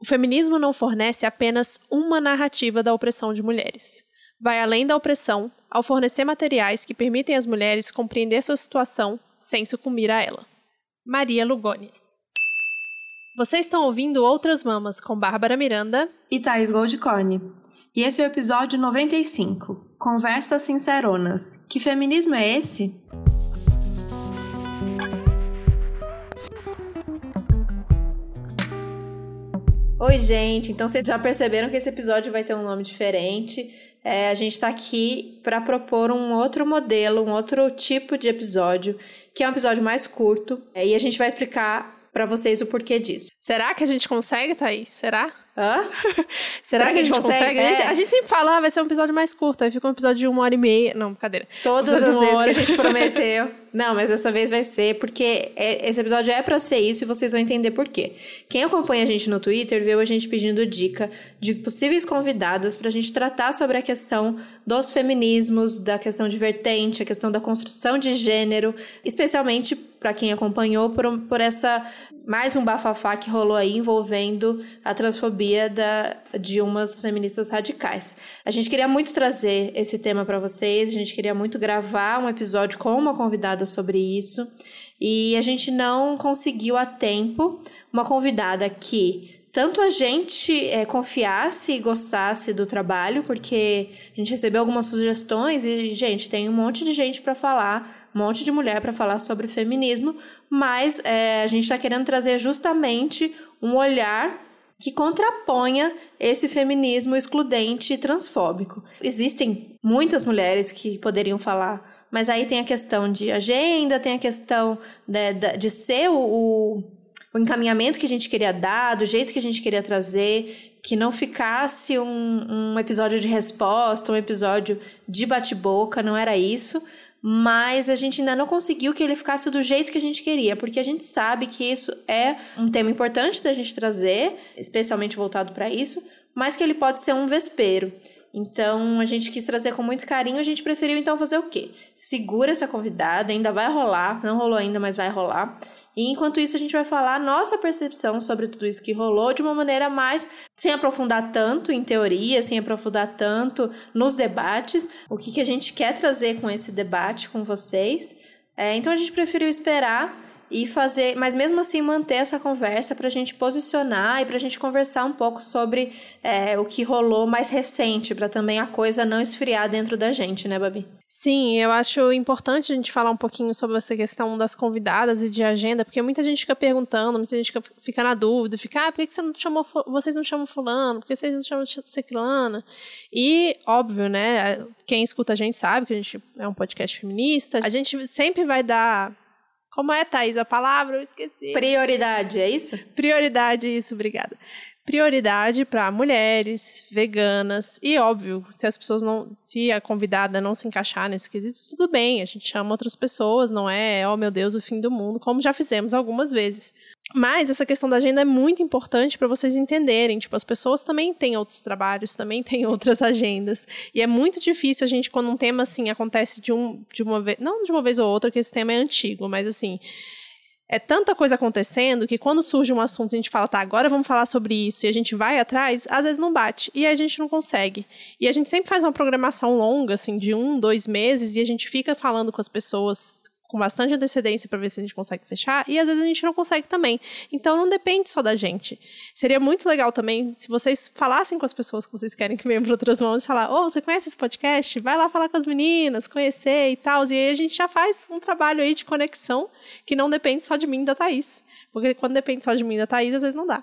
O feminismo não fornece apenas uma narrativa da opressão de mulheres. Vai além da opressão ao fornecer materiais que permitem às mulheres compreender sua situação sem sucumbir a ela. Maria Lugones. Vocês estão ouvindo Outras Mamas com Bárbara Miranda e Thais Goldcorn. E esse é o episódio 95, Conversas Sinceronas. Que feminismo é esse? Oi, gente. Então vocês já perceberam que esse episódio vai ter um nome diferente. É, a gente está aqui para propor um outro modelo, um outro tipo de episódio, que é um episódio mais curto. É, e a gente vai explicar para vocês o porquê disso. Será que a gente consegue, Thaís? Será? Hã? Será, Será que, a gente consegue? consegue? É. A, gente, a, gente, sempre fala, ah, vai ser um episódio mais curto, aí fica um episódio de uma hora e meia. Não, brincadeira. Todas as vezes hora. que a gente prometeu. Não, mas dessa vez vai ser, porque é, esse episódio é para ser isso e vocês vão entender por quê. Quem acompanha a gente no Twitter viu a gente pedindo dica de possíveis convidadas pra gente tratar sobre a questão dos feminismos, da questão de vertente, a questão da construção de gênero, especialmente para quem acompanhou por, por essa mais um bafafá que rolou aí envolvendo a transfobia da, de umas feministas radicais. A gente queria muito trazer esse tema para vocês, a gente queria muito gravar um episódio com uma convidada sobre isso. E a gente não conseguiu a tempo uma convidada que tanto a gente é, confiasse e gostasse do trabalho, porque a gente recebeu algumas sugestões e, gente, tem um monte de gente para falar, um monte de mulher para falar sobre feminismo, mas é, a gente está querendo trazer justamente um olhar que contraponha esse feminismo excludente e transfóbico. Existem muitas mulheres que poderiam falar mas aí tem a questão de agenda, tem a questão de, de, de ser o, o, o, encaminhamento que a gente queria dar, do jeito que a gente queria trazer, que não ficasse um, um episódio de resposta, um episódio de bate-boca, não era isso. Mas a gente ainda não conseguiu que ele ficasse do jeito que a gente queria, porque a gente sabe que isso é um tema importante da gente trazer, especialmente voltado para isso, mas que ele pode ser um vespeiro. Então, a gente quis trazer com muito carinho, a gente preferiu então fazer o quê? Segura essa convidada, ainda vai rolar, não rolou ainda, mas vai rolar. E enquanto isso, a gente vai falar nossa percepção sobre tudo isso que rolou de uma maneira mais sem aprofundar tanto em teoria, sem aprofundar tanto nos debates, o que, que a gente quer trazer com esse debate com vocês. É, então, a gente preferiu esperar e fazer, mas mesmo assim manter essa conversa para a gente posicionar e para a gente conversar um pouco sobre é, o que rolou mais recente, para também a coisa não esfriar dentro da gente, né, Babi? Sim, eu acho importante a gente falar um pouquinho sobre essa questão das convidadas e de agenda, porque muita gente fica perguntando, muita gente fica na dúvida, fica, ah, por que você não chamou, vocês não chamam fulano, por que vocês não chamam ciclana? E, óbvio, né, quem escuta a gente sabe que a gente é um podcast feminista, a gente sempre vai dar como é, Thaís, a palavra? Eu esqueci. Prioridade, é isso? Prioridade, isso, obrigada. Prioridade para mulheres, veganas e óbvio, se as pessoas não, se a convidada não se encaixar nesses quesitos, tudo bem, a gente chama outras pessoas, não é, oh meu Deus, o fim do mundo, como já fizemos algumas vezes. Mas essa questão da agenda é muito importante para vocês entenderem. Tipo, as pessoas também têm outros trabalhos, também têm outras agendas. E é muito difícil a gente, quando um tema assim acontece de, um, de uma vez, não de uma vez ou outra, que esse tema é antigo, mas assim, é tanta coisa acontecendo que quando surge um assunto a gente fala, tá, agora vamos falar sobre isso e a gente vai atrás, às vezes não bate e a gente não consegue. E a gente sempre faz uma programação longa, assim, de um, dois meses e a gente fica falando com as pessoas com bastante antecedência para ver se a gente consegue fechar, e às vezes a gente não consegue também. Então não depende só da gente. Seria muito legal também se vocês falassem com as pessoas que vocês querem que venham para outras mãos e falar: "Ô, oh, você conhece esse podcast? Vai lá falar com as meninas, conhecer e tal". E aí a gente já faz um trabalho aí de conexão que não depende só de mim e da Thaís. Porque quando depende só de mim e da Thaís, às vezes não dá.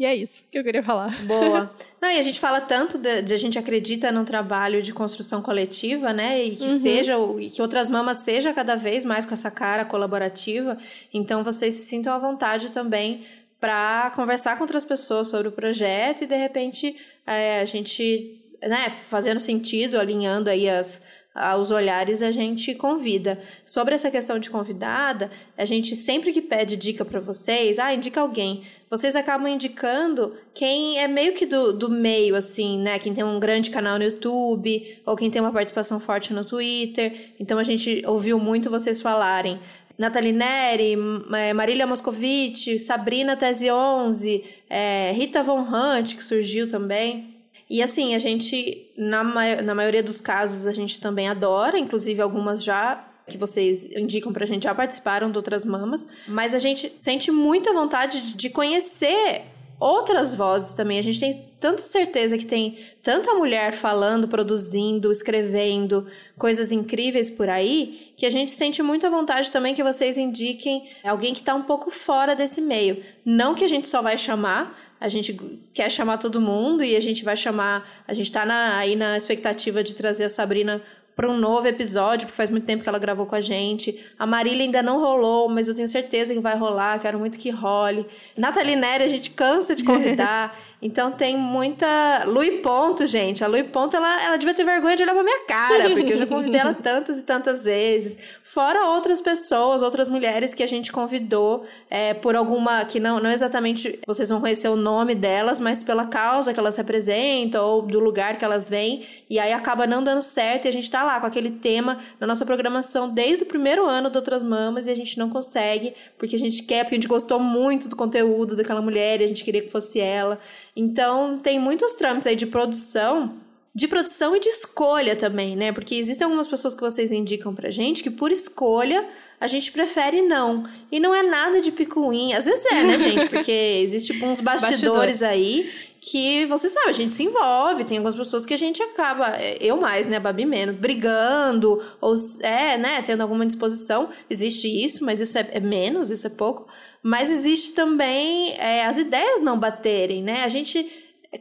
E é isso que eu queria falar. Boa. Não, e a gente fala tanto de, de a gente acredita num trabalho de construção coletiva, né? E que uhum. seja, e que outras mamas seja cada vez mais com essa cara colaborativa. Então vocês se sintam à vontade também para conversar com outras pessoas sobre o projeto e de repente é, a gente, né, fazendo sentido, alinhando aí as aos olhares a gente convida. Sobre essa questão de convidada, a gente sempre que pede dica para vocês, ah, indica alguém. Vocês acabam indicando quem é meio que do, do meio, assim, né? Quem tem um grande canal no YouTube, ou quem tem uma participação forte no Twitter. Então a gente ouviu muito vocês falarem Nathalie Neri, é, Marília Moscovici, Sabrina Tese 11, é, Rita Von Hunt, que surgiu também. E assim, a gente, na, na maioria dos casos, a gente também adora, inclusive algumas já que vocês indicam pra gente já participaram de outras mamas, mas a gente sente muita vontade de conhecer outras vozes também. A gente tem tanta certeza que tem tanta mulher falando, produzindo, escrevendo coisas incríveis por aí, que a gente sente muita vontade também que vocês indiquem alguém que está um pouco fora desse meio. Não que a gente só vai chamar, a gente quer chamar todo mundo e a gente vai chamar. A gente está aí na expectativa de trazer a Sabrina para um novo episódio, porque faz muito tempo que ela gravou com a gente. A Marília ainda não rolou, mas eu tenho certeza que vai rolar, quero muito que role. Nathalie Nery, a gente cansa de convidar. então tem muita. Lui Ponto, gente. A Lui Ponto, ela, ela devia ter vergonha de olhar pra minha cara, porque eu já convidei ela tantas e tantas vezes. Fora outras pessoas, outras mulheres que a gente convidou é, por alguma. que não, não exatamente vocês vão conhecer o nome delas, mas pela causa que elas representam ou do lugar que elas vêm. E aí acaba não dando certo e a gente tá lá com aquele tema na nossa programação desde o primeiro ano do Outras Mamas e a gente não consegue, porque a gente quer, porque a gente gostou muito do conteúdo daquela mulher e a gente queria que fosse ela. Então, tem muitos trâmites aí de produção de produção e de escolha também, né? Porque existem algumas pessoas que vocês indicam pra gente que por escolha a gente prefere não. E não é nada de picuinha. Às vezes é, né, gente? Porque existe tipo, uns bastidores, bastidores, aí que você sabe, a gente se envolve. Tem algumas pessoas que a gente acaba, é, eu mais, né, Babi menos, brigando, ou é, né, tendo alguma disposição. Existe isso, mas isso é, é menos, isso é pouco. Mas existe também é, as ideias não baterem, né? A gente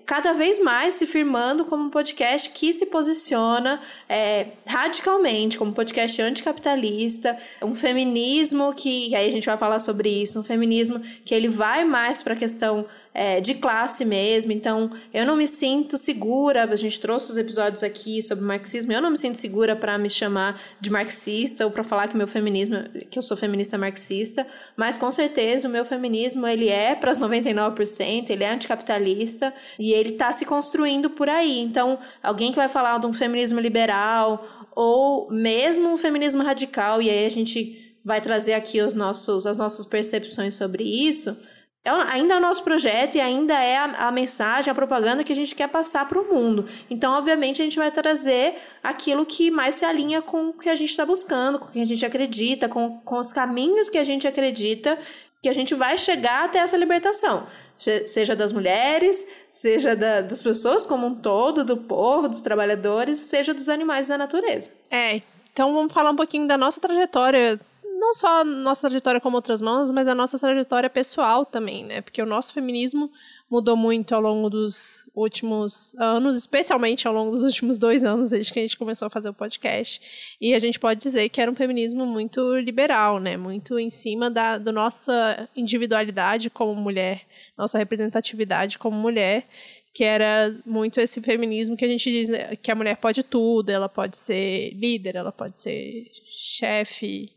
cada vez mais se firmando como um podcast que se posiciona é, radicalmente como um podcast anticapitalista, um feminismo que, aí a gente vai falar sobre isso, um feminismo que ele vai mais para a questão é, de classe mesmo. Então, eu não me sinto segura. A gente trouxe os episódios aqui sobre marxismo. Eu não me sinto segura para me chamar de marxista ou para falar que meu feminismo, que eu sou feminista marxista. Mas com certeza o meu feminismo ele é para os 99%, ele é anticapitalista e ele está se construindo por aí. Então, alguém que vai falar de um feminismo liberal ou mesmo um feminismo radical, e aí a gente vai trazer aqui os nossos, as nossas percepções sobre isso é, ainda é o nosso projeto e ainda é a, a mensagem, a propaganda que a gente quer passar para o mundo. Então, obviamente, a gente vai trazer aquilo que mais se alinha com o que a gente está buscando, com o que a gente acredita, com, com os caminhos que a gente acredita que a gente vai chegar até essa libertação. Seja das mulheres, seja da, das pessoas como um todo, do povo, dos trabalhadores, seja dos animais da natureza. É, então vamos falar um pouquinho da nossa trajetória não só a nossa trajetória como outras mãos, mas a nossa trajetória pessoal também, né? Porque o nosso feminismo mudou muito ao longo dos últimos anos, especialmente ao longo dos últimos dois anos, desde que a gente começou a fazer o podcast. E a gente pode dizer que era um feminismo muito liberal, né? Muito em cima da, da nossa individualidade como mulher, nossa representatividade como mulher que era muito esse feminismo que a gente diz né, que a mulher pode tudo, ela pode ser líder, ela pode ser chefe,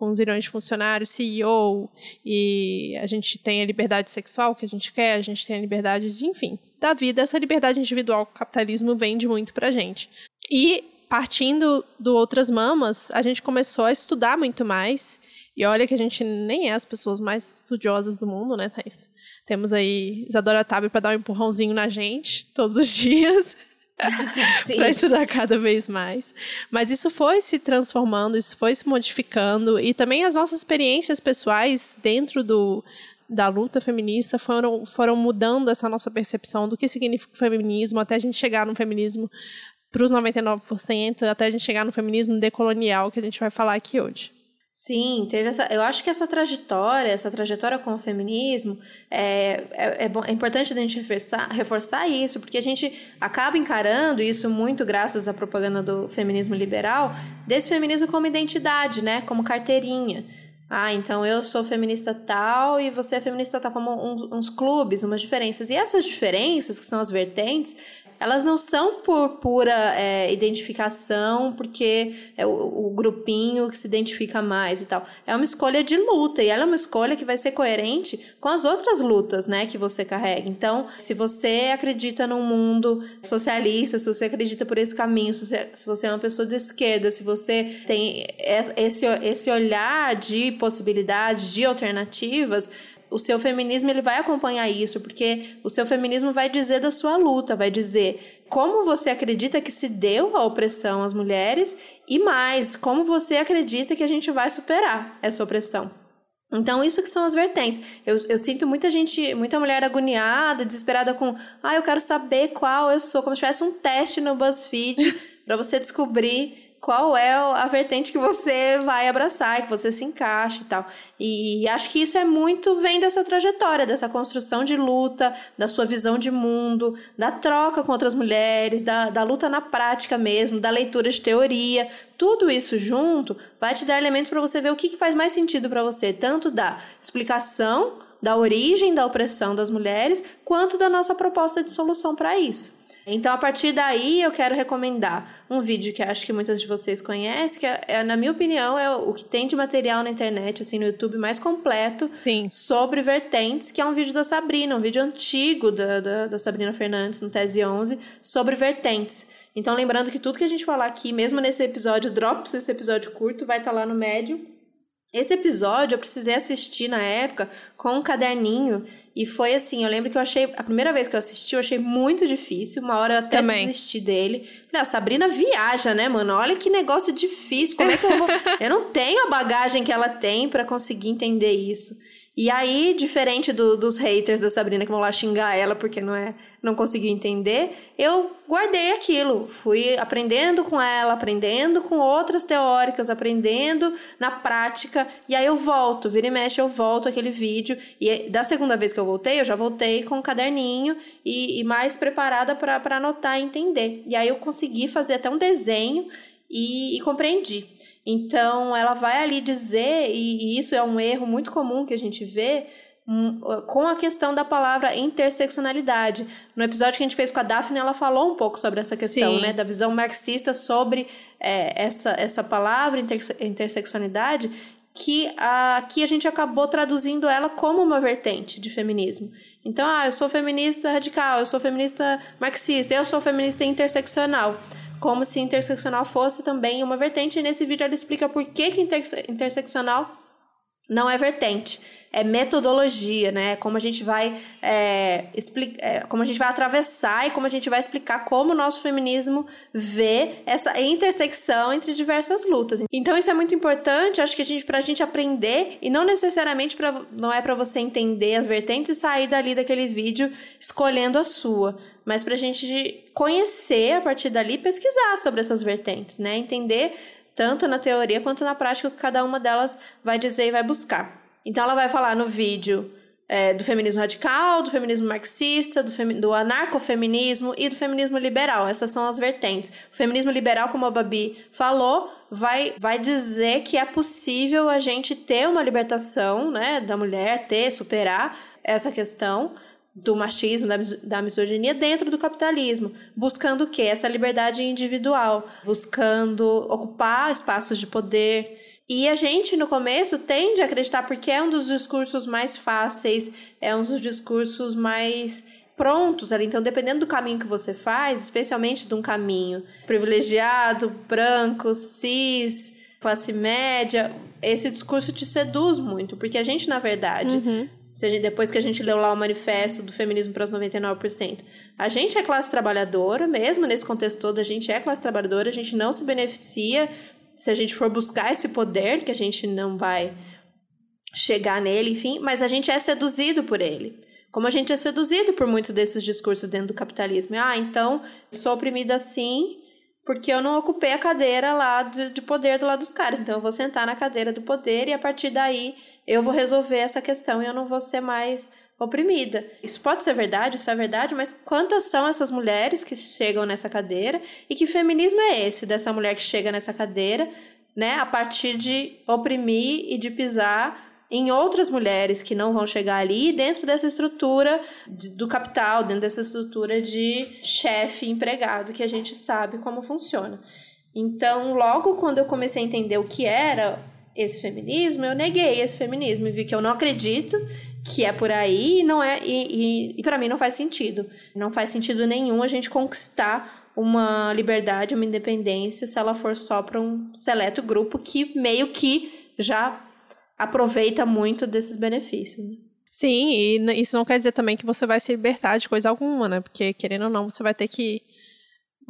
com zilhões de funcionários, CEO, e a gente tem a liberdade sexual que a gente quer, a gente tem a liberdade de, enfim, da vida. Essa liberdade individual que o capitalismo vende muito pra gente. E partindo do Outras Mamas, a gente começou a estudar muito mais. E olha que a gente nem é as pessoas mais estudiosas do mundo, né, Thais? Temos aí Isadora Tabe para dar um empurrãozinho na gente todos os dias. para estudar cada vez mais. Mas isso foi se transformando, isso foi se modificando e também as nossas experiências pessoais dentro do da luta feminista foram, foram mudando essa nossa percepção do que significa o feminismo até a gente chegar no feminismo para os 99%, até a gente chegar no feminismo decolonial que a gente vai falar aqui hoje. Sim, teve essa. Eu acho que essa trajetória, essa trajetória com o feminismo, é, é, é, bom, é importante a gente reforçar, reforçar isso, porque a gente acaba encarando isso muito graças à propaganda do feminismo liberal, desse feminismo como identidade, né? Como carteirinha. Ah, então eu sou feminista tal e você é feminista tal, como uns, uns clubes, umas diferenças. E essas diferenças, que são as vertentes, Elas não são por pura é, identificação, porque é o, o grupinho que se identifica mais e tal. É uma escolha de luta, e ela é uma escolha que vai ser coerente com as outras lutas, né, que você carrega. Então, se você acredita num mundo socialista, se você acredita por esse caminho, se você, se você é uma pessoa de esquerda, se você tem esse, esse olhar de possibilidades, de alternativas, o seu feminismo ele vai acompanhar isso, porque o seu feminismo vai dizer da sua luta, vai dizer como você acredita que se deu a opressão às mulheres e mais, como você acredita que a gente vai superar essa opressão. Então, isso que são as vertentes. Eu, eu sinto muita gente, muita mulher agoniada, desesperada com, ah, eu quero saber qual eu sou, como se tivesse um teste no BuzzFeed para você descobrir qual é a vertente que você vai abraçar, que você se encaixa e tal. E acho que isso é muito vem dessa trajetória, dessa construção de luta, da sua visão de mundo, da troca com outras mulheres, da, da luta na prática mesmo, da leitura de teoria. Tudo isso junto vai te dar elementos para você ver o que, que faz mais sentido para você, tanto da explicação da origem da opressão das mulheres, quanto da nossa proposta de solução para isso. Então, a partir daí, eu quero recomendar um vídeo que acho que muitas de vocês conhecem, que é, é, na minha opinião, é o que tem de material na internet, assim, no YouTube mais completo Sim. sobre vertentes, que é um vídeo da Sabrina, um vídeo antigo da, da, da Sabrina Fernandes, no Tese 11, sobre vertentes. Então, lembrando que tudo que a gente falar aqui, mesmo nesse episódio, drops esse episódio curto, vai estar tá lá no médio esse episódio eu precisei assistir na época com um caderninho e foi assim, eu lembro que eu achei, a primeira vez que eu assisti, eu achei muito difícil, uma hora eu até Também. desisti dele. Falei, a Sabrina viaja, né, mano? Olha que negócio difícil, como é que eu vou... eu não tenho a bagagem que ela tem para conseguir entender isso. E aí, diferente do, dos haters da Sabrina que vão lá xingar ela porque não é, não conseguiu entender, eu guardei aquilo, fui aprendendo com ela, aprendendo com outras teóricas, aprendendo na prática, e aí eu volto, vira e mexe, eu volto aquele vídeo, e da segunda vez que eu voltei, eu já voltei com um caderninho e, e mais preparada para anotar e entender. E aí eu consegui fazer até um desenho e, e compreendi. Então, ela vai ali dizer, e, isso é um erro muito comum que a gente vê, hum, com a questão da palavra interseccionalidade. No episódio que a gente fez com a Daphne, ela falou um pouco sobre essa questão, Sim. né? Da visão marxista sobre é, essa, essa palavra interse interseccionalidade, que aqui a gente acabou traduzindo ela como uma vertente de feminismo. Então, ah, eu sou feminista radical, eu sou feminista marxista, eu sou feminista interseccional como se interseccional fosse também uma vertente. E nesse vídeo ela explica por que, que interse interseccional não é vertente é metodologia, né? Como a gente vai é, explicar, é, como a gente vai atravessar e como a gente vai explicar como o nosso feminismo vê essa intersecção entre diversas lutas. Então isso é muito importante, acho que a gente para a gente aprender e não necessariamente para não é para você entender as vertentes e sair dali daquele vídeo escolhendo a sua, mas para a gente conhecer a partir dali, pesquisar sobre essas vertentes, né? Entender tanto na teoria quanto na prática o que cada uma delas vai dizer e vai buscar. Então ela vai falar no vídeo é, do feminismo radical, do feminismo marxista, do, femi do anarcofeminismo e do feminismo liberal. Essas são as vertentes. O feminismo liberal, como a Babi falou, vai, vai dizer que é possível a gente ter uma libertação né, da mulher, ter, superar essa questão do machismo, da, da misoginia dentro do capitalismo, buscando o quê? Essa liberdade individual, buscando ocupar espaços de poder, e a gente, no começo, tende a acreditar porque é um dos discursos mais fáceis, é um dos discursos mais prontos ali. Então, dependendo do caminho que você faz, especialmente de um caminho privilegiado, branco, cis, classe média, esse discurso te seduz muito. Porque a gente, na verdade, uhum. Depois que a gente leu lá o manifesto do feminismo para os 99%. A gente é classe trabalhadora, mesmo nesse contexto todo, a gente é classe trabalhadora, a gente não se beneficia se a gente for buscar esse poder, que a gente não vai chegar nele, enfim, mas a gente é seduzido por ele. Como a gente é seduzido por muitos desses discursos dentro do capitalismo. Ah, então, sou oprimida assim porque eu não ocupei a cadeira lá de, de poder do lado dos caras. Então, eu vou sentar na cadeira do poder e a partir daí eu vou resolver essa questão e eu não vou ser mais oprimida. Isso pode ser verdade, isso é verdade, mas quantas são essas mulheres que chegam nessa cadeira e que feminismo é esse dessa mulher que chega nessa cadeira, né, a partir de oprimir e de pisar em outras mulheres que não vão chegar ali dentro dessa estrutura de, do capital, dentro dessa estrutura de chefe empregado que a gente sabe como funciona. Então, logo quando eu comecei a entender o que era esse feminismo, eu neguei esse feminismo e vi que eu não acredito que é por aí e não é e, e, e para mim não faz sentido. Não faz sentido nenhum a gente conquistar uma liberdade, uma independência se ela for só para um seleto grupo que meio que já aproveita muito desses benefícios. Né? Sim, e isso não quer dizer também que você vai se libertar de coisa alguma, né? Porque, querendo ou não, você vai ter que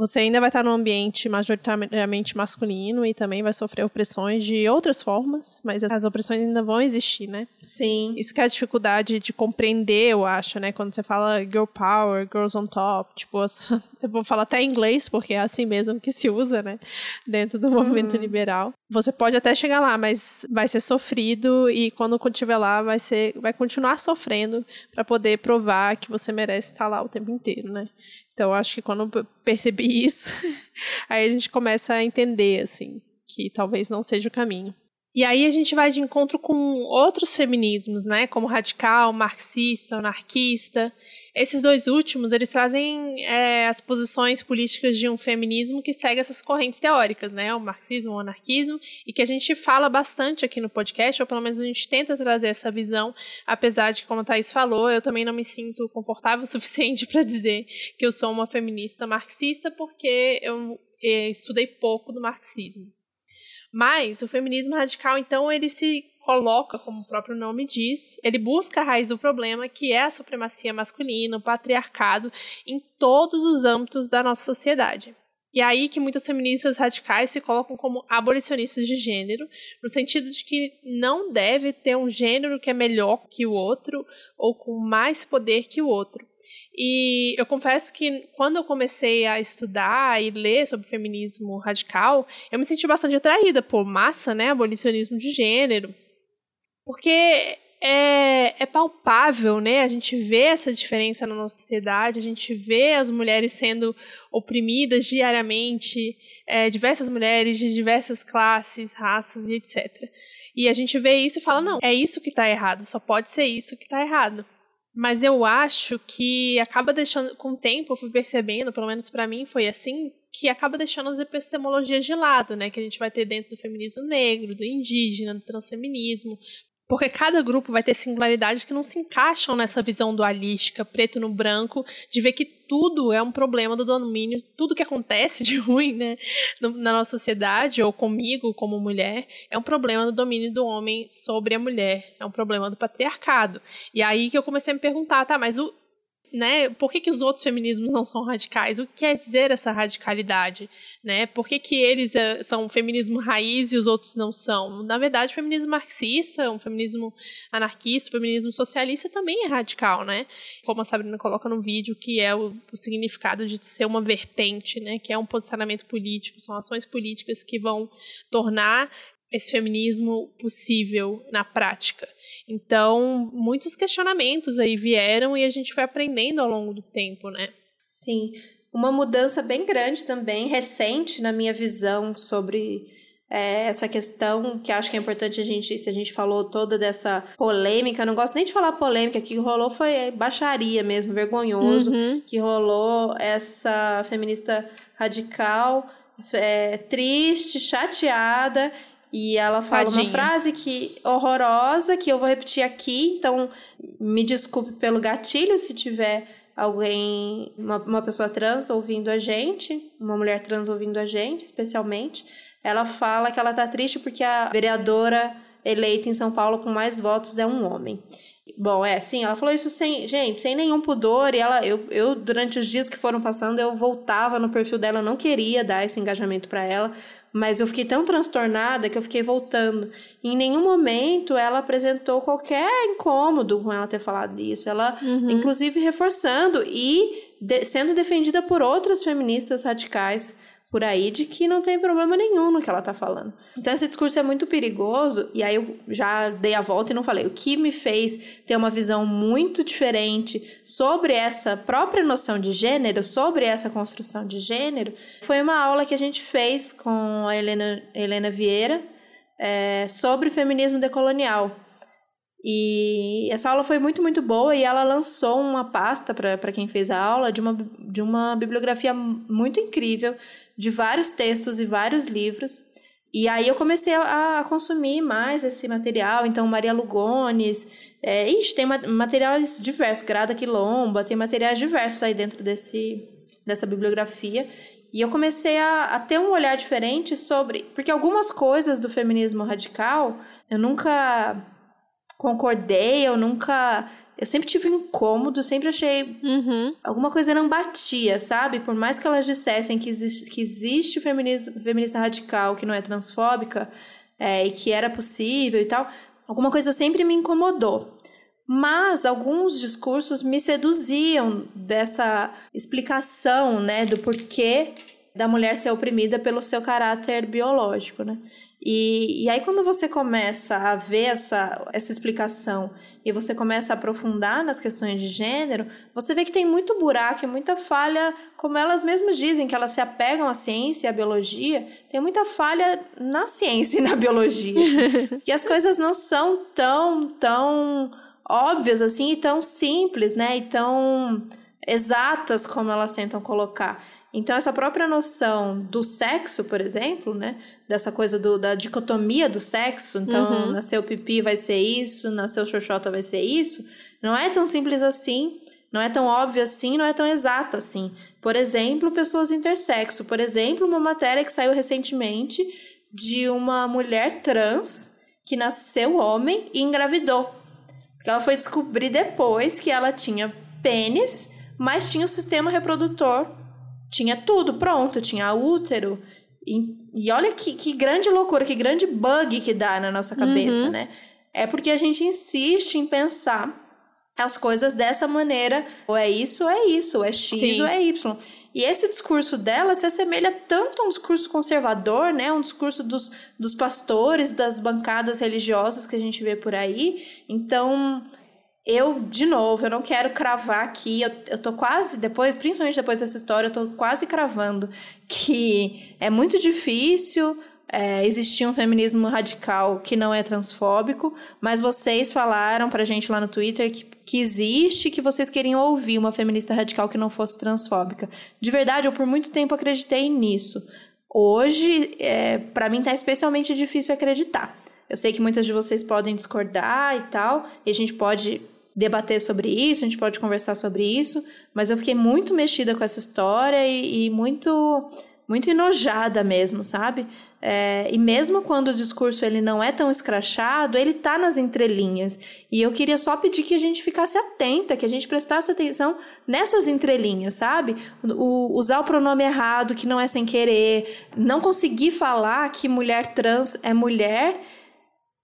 você ainda vai estar num ambiente majoritariamente masculino e também vai sofrer opressões de outras formas, mas as opressões ainda vão existir, né? Sim. Isso que é a dificuldade de compreender, eu acho, né? Quando você fala girl power, girls on top, tipo, eu vou falar até em inglês, porque é assim mesmo que se usa, né? Dentro do movimento uhum. liberal. Você pode até chegar lá, mas vai ser sofrido e quando estiver lá vai ser, vai continuar sofrendo para poder provar que você merece estar lá o tempo inteiro, né? Então, acho que quando eu percebi isso, aí a gente começa a entender, assim, que talvez não seja o caminho. E aí a gente vai de encontro com outros feminismos, né? Como radical, marxista, anarquista. Esses dois últimos, eles trazem é, as posições políticas de um feminismo que segue essas correntes teóricas, né? O marxismo, o anarquismo, e que a gente fala bastante aqui no podcast, ou pelo menos a gente tenta trazer essa visão, apesar de, como a Thaís falou, eu também não me sinto confortável o suficiente para dizer que eu sou uma feminista marxista, porque eu é, estudei pouco do marxismo. Mas o feminismo radical, então, ele se coloca, como o próprio nome diz, ele busca a raiz do problema, que é a supremacia masculina, o patriarcado, em todos os âmbitos da nossa sociedade. E é aí que muitas feministas radicais se colocam como abolicionistas de gênero, no sentido de que não deve ter um gênero que é melhor que o outro ou com mais poder que o outro. E eu confesso que quando eu comecei a estudar e ler sobre feminismo radical, eu me senti bastante atraída por massa, né, abolicionismo de gênero, porque é, é palpável, né? A gente vê essa diferença na nossa sociedade, a gente vê as mulheres sendo oprimidas diariamente, é, diversas mulheres de diversas classes, raças e etc. E a gente vê isso e fala, não, é isso que está errado, só pode ser isso que está errado. Mas eu acho que acaba deixando, com o tempo, eu fui percebendo, pelo menos para mim foi assim, que acaba deixando as epistemologias de lado, né? Que a gente vai ter dentro do feminismo negro, do indígena, do transfeminismo, porque cada grupo vai ter singularidades que não se encaixam nessa visão dualística, preto no branco, de ver que tudo é um problema do domínio, tudo que acontece de ruim né, na nossa sociedade, ou comigo como mulher, é um problema do domínio do homem sobre a mulher, é um problema do patriarcado. E aí que eu comecei a me perguntar, tá, mas o, né, por que, que os outros feminismos não são radicais? O que quer dizer essa radicalidade? Né? Por que, que eles uh, são um feminismo raiz e os outros não são? Na verdade, o feminismo marxista, um feminismo anarquista, o feminismo socialista também é radical, né? Como a Sabrina coloca no vídeo, que é o, o significado de ser uma vertente, né? Que é um posicionamento político, são ações políticas que vão tornar esse feminismo possível na prática. Então, muitos questionamentos aí vieram e a gente foi aprendendo ao longo do tempo, né? Sim. Uma mudança bem grande também, recente, na minha visão sobre é, essa questão, que acho que é importante a gente, se a gente falou toda dessa polêmica, não gosto nem de falar polêmica, que rolou foi baixaria mesmo, vergonhoso, uhum. que rolou essa feminista radical, é, triste, chateada, e ela fala Tadinha. uma frase que horrorosa, que eu vou repetir aqui, então me desculpe pelo gatilho se tiver alguém, uma, uma pessoa trans ouvindo a gente, uma mulher trans ouvindo a gente, especialmente. Ela fala que ela tá triste porque a vereadora eleita em São Paulo com mais votos é um homem. Bom, é, sim, ela falou isso sem, gente, sem nenhum pudor, e ela, eu, eu, durante os dias que foram passando, eu voltava no perfil dela, eu não queria dar esse engajamento para ela, mas eu fiquei tão transtornada que eu fiquei voltando. em nenhum momento ela apresentou qualquer incômodo com ela ter falado isso. Ela, uhum. inclusive, reforçando e de, sendo defendida por outras feministas radicais por aí de que não tem problema nenhum no que ela tá falando. Então esse discurso é muito perigoso, e aí eu já dei a volta e não falei. O que me fez ter uma visão muito diferente sobre essa própria noção de gênero, sobre essa construção de gênero, foi uma aula que a gente fez com a Helena, Helena Vieira é, sobre feminismo decolonial. E essa aula foi muito, muito boa e ela lançou uma pasta para quem fez a aula de uma, de uma bibliografia muito incrível, de vários textos e vários livros. E aí eu comecei a, a consumir mais esse material. Então, Maria Lugones, é, ixi, tem materiais diversos, Grada Quilomba, tem materiais diversos aí dentro desse, dessa bibliografia. E eu comecei a, a ter um olhar diferente sobre. Porque algumas coisas do feminismo radical eu nunca concordei, eu nunca. Eu sempre tive um incômodo, sempre achei. Uhum. Alguma coisa não batia, sabe? Por mais que elas dissessem que existe, que existe o feminismo, feminista radical que não é transfóbica é, e que era possível e tal, alguma coisa sempre me incomodou. Mas alguns discursos me seduziam dessa explicação, né, do porquê da mulher ser oprimida pelo seu caráter biológico, né? E, e aí quando você começa a ver essa, essa explicação e você começa a aprofundar nas questões de gênero, você vê que tem muito buraco e muita falha, como elas mesmas dizem, que elas se apegam à ciência e à biologia, tem muita falha na ciência e na biologia, assim, que as coisas não são tão, tão óbvias assim, e tão simples, né? E tão exatas como elas tentam colocar. Então, essa própria noção do sexo, por exemplo, né? Dessa coisa do, da dicotomia do sexo. Então, uhum. nasceu pipi vai ser isso, nasceu xoxota vai ser isso. Não é tão simples assim, não é tão óbvio assim, não é tão exata assim. Por exemplo, pessoas intersexo. Por exemplo, uma matéria que saiu recentemente de uma mulher trans que nasceu homem e engravidou. Porque ela foi descobrir depois que ela tinha pênis, mas tinha o sistema reprodutor tinha tudo pronto, tinha útero. E, e olha que, que grande loucura, que grande bug que dá na nossa cabeça, uhum. né? É porque a gente insiste em pensar as coisas dessa maneira. Ou é isso, ou é isso, ou é X, Sim. ou é Y. E esse discurso dela se assemelha tanto a um discurso conservador, né? Um discurso dos, dos pastores, das bancadas religiosas que a gente vê por aí. Então, eu, de novo, eu não quero cravar aqui, eu, eu tô quase, depois, principalmente depois dessa história, eu tô quase cravando que é muito difícil é, existir um feminismo radical que não é transfóbico, mas vocês falaram pra gente lá no Twitter que, que existe, que vocês queriam ouvir uma feminista radical que não fosse transfóbica. De verdade, eu por muito tempo acreditei nisso. Hoje, é, para mim, tá especialmente difícil acreditar. Eu sei que muitas de vocês podem discordar e tal, e a gente pode debater sobre isso, a gente pode conversar sobre isso, mas eu fiquei muito mexida com essa história e, e muito muito enojada mesmo, sabe? É, e mesmo quando o discurso ele não é tão escrachado, ele tá nas entrelinhas. E eu queria só pedir que a gente ficasse atenta, que a gente prestasse atenção nessas entrelinhas, sabe? O, usar o pronome errado, que não é sem querer, não conseguir falar que mulher trans é mulher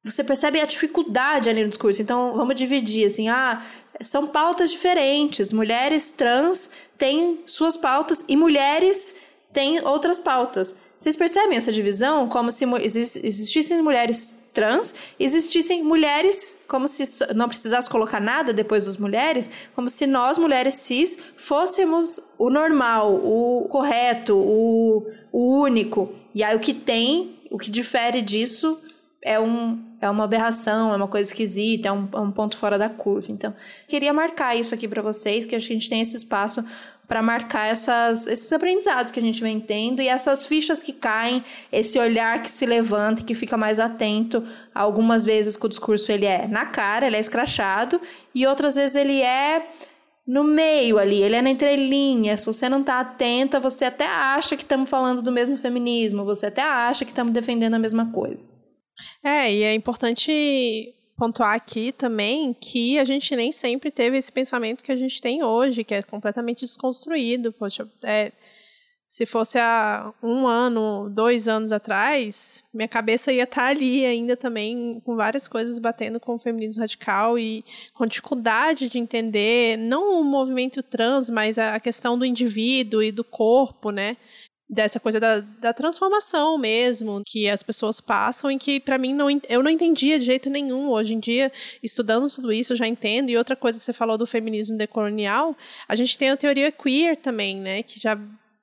você percebe a dificuldade ali no discurso. Então, vamos dividir, assim, ah, são pautas diferentes. Mulheres trans têm suas pautas e mulheres têm outras pautas. Vocês percebem essa divisão? Como se existissem mulheres trans, existissem mulheres, como se não precisasse colocar nada depois das mulheres, como se nós, mulheres cis, fôssemos o normal, o correto, o, o único. E aí o que tem, o que difere disso é um, é uma aberração, é uma coisa esquisita, é um, é um ponto fora da curva. Então, queria marcar isso aqui para vocês, que a gente tem esse espaço para marcar essas, esses aprendizados que a gente vem tendo e essas fichas que caem, esse olhar que se levanta e que fica mais atento. Algumas vezes que o discurso ele é na cara, ele é escrachado, e outras vezes ele é no meio ali, ele é na entrelinha. Se você não está atenta, você até acha que estamos falando do mesmo feminismo, você até acha que estamos defendendo a mesma coisa. É, e é importante pontuar aqui também que a gente nem sempre teve esse pensamento que a gente tem hoje, que é completamente desconstruído. Poxa, é, se fosse há um ano, dois anos atrás, minha cabeça ia estar ali ainda também com várias coisas batendo com o feminismo radical e com dificuldade de entender não o movimento trans, mas a questão do indivíduo e do corpo, né? Dessa coisa da, da transformação mesmo que as pessoas passam e que para mim não eu não entendia de jeito nenhum hoje em dia estudando tudo isso eu já entendo e outra coisa que você falou do feminismo decolonial a gente tem a teoria queer também né que já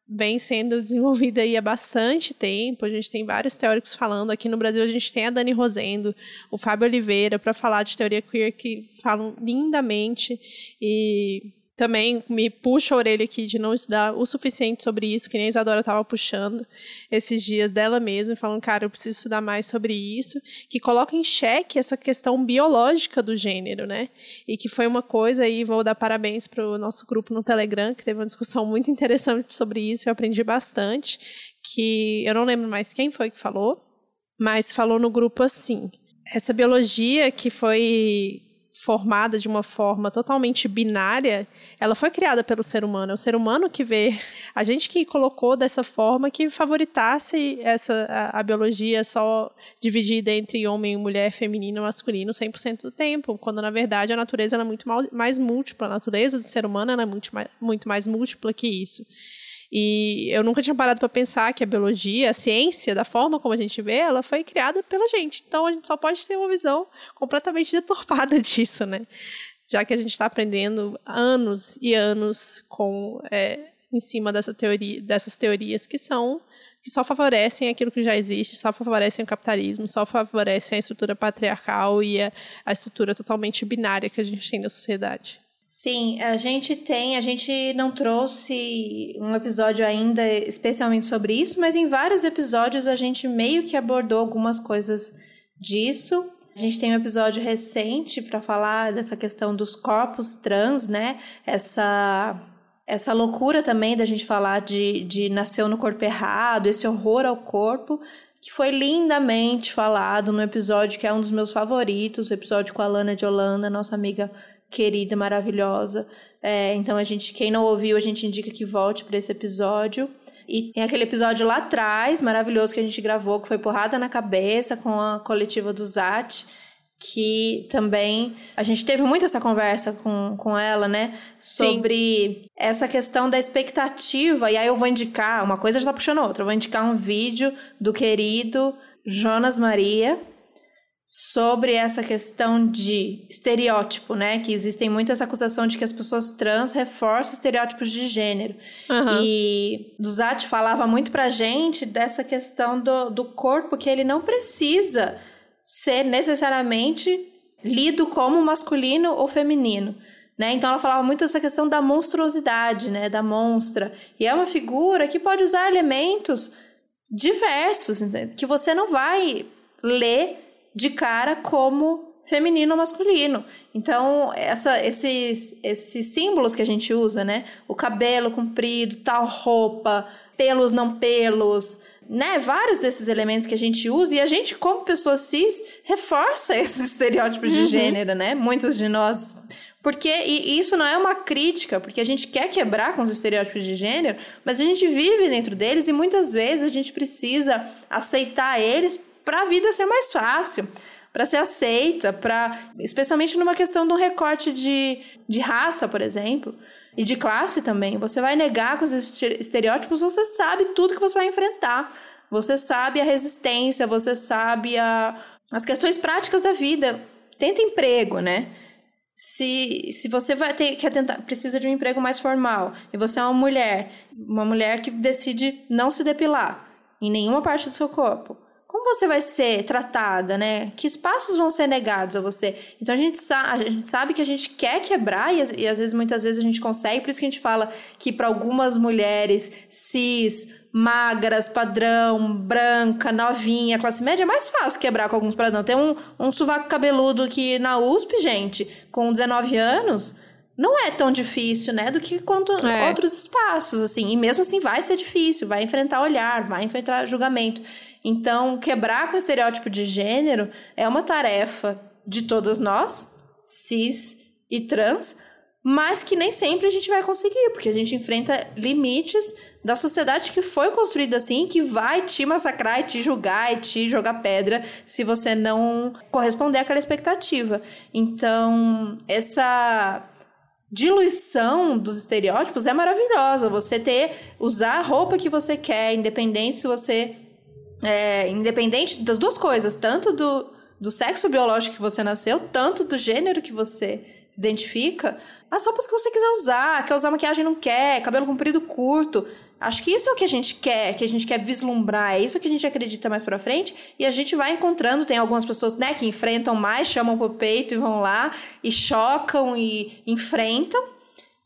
vem sendo desenvolvida aí há bastante tempo. A gente tem vários teóricos falando. Aqui no Brasil a gente tem a Dani Rosendo, o Fábio Oliveira para falar de teoria queer que falam lindamente e também me puxa a orelha aqui de não estudar o suficiente sobre isso, que nem a Isadora estava puxando esses dias dela mesma, falando, cara, eu preciso estudar mais sobre isso, que coloca em xeque essa questão biológica do gênero, né? E que foi uma coisa, e vou dar parabéns para o nosso grupo no Telegram, que teve uma discussão muito interessante sobre isso, eu aprendi bastante, que eu não lembro mais quem foi que falou, mas falou no grupo assim, essa biologia que foi formada de uma forma totalmente binária, ela foi criada pelo ser humano. É o ser humano que vê, a gente que colocou dessa forma que favoritasse essa a, a biologia só dividida entre homem, mulher, feminino, masculino 100% do tempo, quando na verdade a natureza é muito mais múltipla, a natureza do ser humano é muito mais, muito mais múltipla que isso. E eu nunca tinha parado para pensar que a biologia, a ciência, da forma como a gente vê, ela foi criada pela gente. Então a gente só pode ter uma visão completamente deturpada disso, né? Já que a gente está aprendendo anos e anos com é, em cima dessa teoria, dessas teorias que são que só favorecem aquilo que já existe, só favorecem o capitalismo, só favorecem a estrutura patriarcal e a, a estrutura totalmente binária que a gente tem da sociedade. Sim, a gente tem, a gente não trouxe um episódio ainda especialmente sobre isso, mas em vários episódios a gente meio que abordou algumas coisas disso. A gente tem um episódio recente para falar dessa questão dos corpos trans, né? Essa essa loucura também da gente falar de, de nasceu no corpo errado, esse horror ao corpo, que foi lindamente falado no episódio que é um dos meus favoritos, o episódio com a Lana de Holanda, nossa amiga querida, maravilhosa. É, então a gente, quem não ouviu, a gente indica que volte para esse episódio. E tem aquele episódio lá atrás, maravilhoso, que a gente gravou, que foi Porrada na Cabeça com a coletiva do Zat, que também a gente teve muito essa conversa com, com ela, né? Sobre Sim. essa questão da expectativa. E aí eu vou indicar, uma coisa já tá puxando outra, eu vou indicar um vídeo do querido Jonas Maria, sobre essa questão de estereótipo, né? Que existem muitas acusações de que as pessoas trans reforçam estereótipos de gênero. Uhum. E Duzati falava muito pra gente dessa questão do, do corpo que ele não precisa ser necessariamente lido como masculino ou feminino. Né? Então ela falava muito dessa questão da monstruosidade, né? Da monstra. E é uma figura que pode usar elementos diversos, que você não vai ler de cara como feminino ou masculino. Então, essa, esses, esses símbolos que a gente usa, né? O cabelo comprido, tal roupa, pelos não pelos, né? Vários desses elementos que a gente usa e a gente, como pessoa cis, reforça esses estereótipos uhum. de gênero, né? Muitos de nós. Porque, e isso não é uma crítica, porque a gente quer quebrar com os estereótipos de gênero, mas a gente vive dentro deles e muitas vezes a gente precisa aceitar eles para a vida ser mais fácil, para ser aceita, para especialmente numa questão um recorte de, de raça, por exemplo, e de classe também. Você vai negar com os estereótipos, você sabe tudo que você vai enfrentar. Você sabe a resistência, você sabe a, as questões práticas da vida. Tenta emprego, né? Se, se você vai ter que tentar, precisa de um emprego mais formal e você é uma mulher, uma mulher que decide não se depilar em nenhuma parte do seu corpo, como você vai ser tratada, né? Que espaços vão ser negados a você? Então a gente, a gente sabe que a gente quer quebrar e, e às vezes, muitas vezes a gente consegue, por isso que a gente fala que para algumas mulheres cis, magras, padrão, branca, novinha, classe média, é mais fácil quebrar com alguns padrões. Tem um, um sovaco cabeludo que na USP, gente, com 19 anos, não é tão difícil, né? Do que quanto é. outros espaços, assim. E mesmo assim vai ser difícil, vai enfrentar olhar, vai enfrentar julgamento. Então, quebrar com o estereótipo de gênero é uma tarefa de todas nós, cis e trans, mas que nem sempre a gente vai conseguir, porque a gente enfrenta limites da sociedade que foi construída assim, que vai te massacrar e te julgar e te jogar pedra se você não corresponder àquela expectativa. Então, essa diluição dos estereótipos é maravilhosa. Você ter, usar a roupa que você quer, independente se você. É, independente das duas coisas, tanto do, do sexo biológico que você nasceu, tanto do gênero que você se identifica, as roupas que você quiser usar, quer usar maquiagem não quer, cabelo comprido curto. Acho que isso é o que a gente quer, que a gente quer vislumbrar, é isso que a gente acredita mais pra frente, e a gente vai encontrando, tem algumas pessoas, né, que enfrentam mais, chamam pro peito e vão lá, e chocam e enfrentam,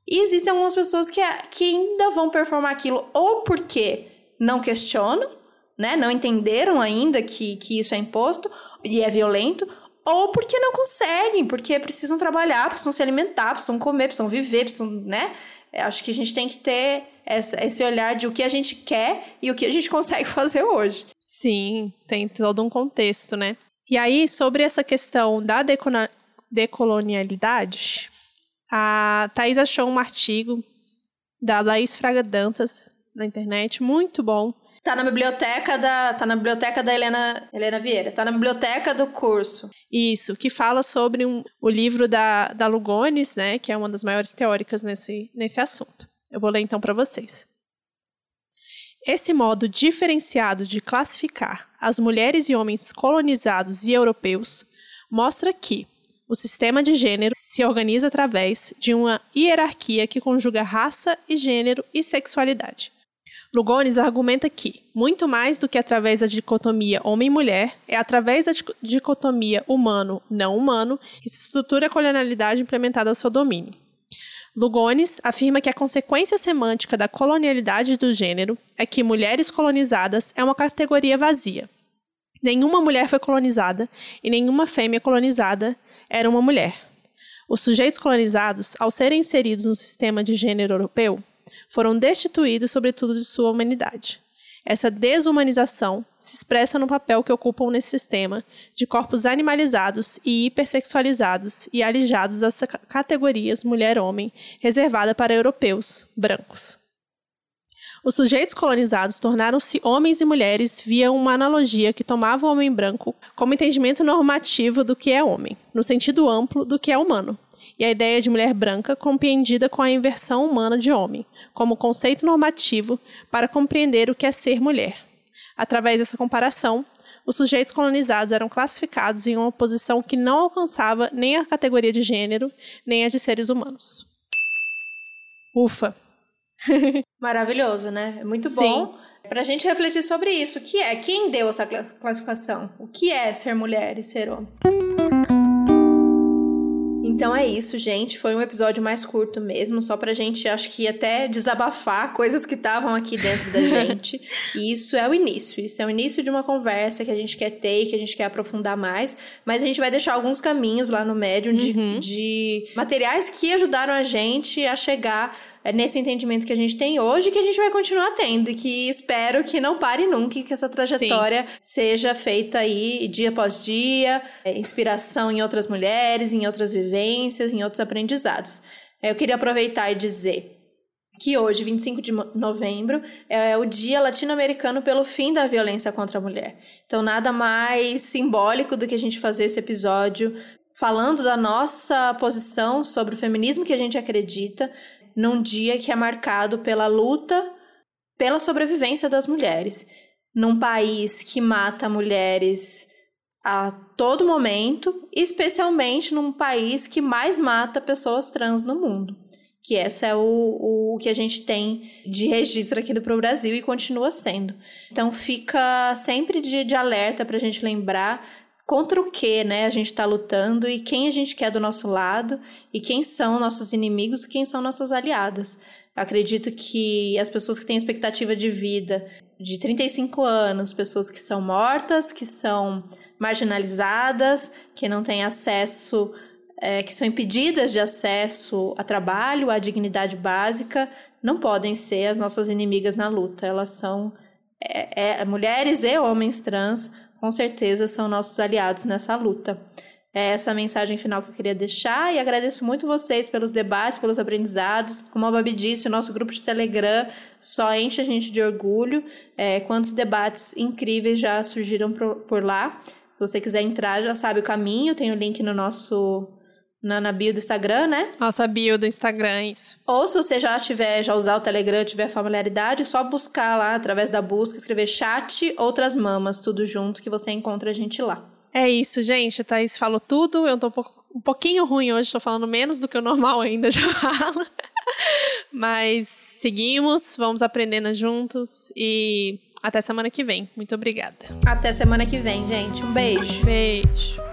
e existem algumas pessoas que, que ainda vão performar aquilo ou porque não questionam, né, não entenderam ainda que, que isso é imposto e é violento, ou porque não conseguem, porque precisam trabalhar, precisam se alimentar, precisam comer, precisam viver, precisam, né? Acho que a gente tem que ter esse olhar de o que a gente quer e o que a gente consegue fazer hoje. Sim, tem todo um contexto, né? E aí, sobre essa questão da decolonialidade, a Thais achou um artigo da Laís Fraga Dantas na internet, muito bom. Tá na biblioteca da, tá na biblioteca da Helena, Helena Vieira, tá na biblioteca do curso. Isso, que fala sobre um, o livro da, da Lugones, né, que é uma das maiores teóricas nesse, nesse assunto. Eu vou ler então para vocês. Esse modo diferenciado de classificar as mulheres e homens colonizados e europeus mostra que o sistema de gênero se organiza através de uma hierarquia que conjuga raça e gênero e sexualidade. Lugones argumenta que, muito mais do que através da dicotomia homem-mulher, é através da dicotomia humano-não humano que se estrutura a colonialidade implementada ao seu domínio. Lugones afirma que a consequência semântica da colonialidade do gênero é que mulheres colonizadas é uma categoria vazia. Nenhuma mulher foi colonizada e nenhuma fêmea colonizada era uma mulher. Os sujeitos colonizados, ao serem inseridos no sistema de gênero europeu, foram destituídos, sobretudo, de sua humanidade. Essa desumanização se expressa no papel que ocupam nesse sistema de corpos animalizados e hipersexualizados e alijados às categorias mulher-homem reservada para europeus, brancos. Os sujeitos colonizados tornaram-se homens e mulheres via uma analogia que tomava o homem branco como entendimento normativo do que é homem, no sentido amplo do que é humano, e a ideia de mulher branca compreendida com a inversão humana de homem, como conceito normativo para compreender o que é ser mulher. Através dessa comparação, os sujeitos colonizados eram classificados em uma posição que não alcançava nem a categoria de gênero, nem a de seres humanos. Ufa! Maravilhoso, né? É muito bom. Para a gente refletir sobre isso. O que é? Quem deu essa classificação? O que é ser mulher e ser homem? Então é isso, gente. Foi um episódio mais curto mesmo, só pra gente, acho que até desabafar coisas que estavam aqui dentro da gente. e isso é o início. Isso é o início de uma conversa que a gente quer ter e que a gente quer aprofundar mais. Mas a gente vai deixar alguns caminhos lá no Medium de, uhum. de materiais que ajudaram a gente a chegar nesse entendimento que a gente tem hoje que a gente vai continuar tendo e que espero que não pare nunca e que essa trajetória Sim. seja feita aí dia após dia, é, inspiração em outras mulheres, em outras vivências, em outros aprendizados. Eu queria aproveitar e dizer que hoje, 25 de novembro, é o Dia Latino-Americano pelo fim da violência contra a mulher. Então, nada mais simbólico do que a gente fazer esse episódio falando da nossa posição sobre o feminismo que a gente acredita, num dia que é marcado pela luta pela sobrevivência das mulheres. Num país que mata mulheres a todo momento, especialmente num país que mais mata pessoas trans no mundo. Que essa é o, o que a gente tem de registro aqui do pro Brasil e continua sendo. Então fica sempre de, de alerta para a gente lembrar contra o que, né, a gente está lutando e quem a gente quer do nosso lado e quem são nossos inimigos e quem são nossas aliadas. Acredito que as pessoas que têm expectativa de vida de 35 anos, pessoas que são mortas, que são marginalizadas, que não têm acesso, é, que são impedidas de acesso a trabalho, à dignidade básica, não podem ser as nossas inimigas na luta. Elas são é, é, mulheres e homens trans com certeza são nossos aliados nessa luta. É essa a mensagem final que eu queria deixar e agradeço muito vocês pelos debates, pelos aprendizados. Como a Babi disse, o nosso grupo de Telegram só enche a gente de orgulho. É, quantos debates incríveis já surgiram por, por lá. Se você quiser entrar, já sabe o caminho, tem o link no nosso na, na bio do Instagram, né? Nossa bio do Instagram, isso. Ou se você já tiver, já usar o Telegram, tiver familiaridade, só buscar lá através da busca, escrever chat outras mamas, tudo junto, que você encontra a gente lá. É isso, gente. A Thaís falou tudo. Eu tô um, pouco, um pouquinho ruim hoje, tô falando menos do que o normal ainda já fala. Mas seguimos, vamos aprendendo juntos e até semana que vem. Muito obrigada. Até semana que vem, gente. Um beijo. Beijo.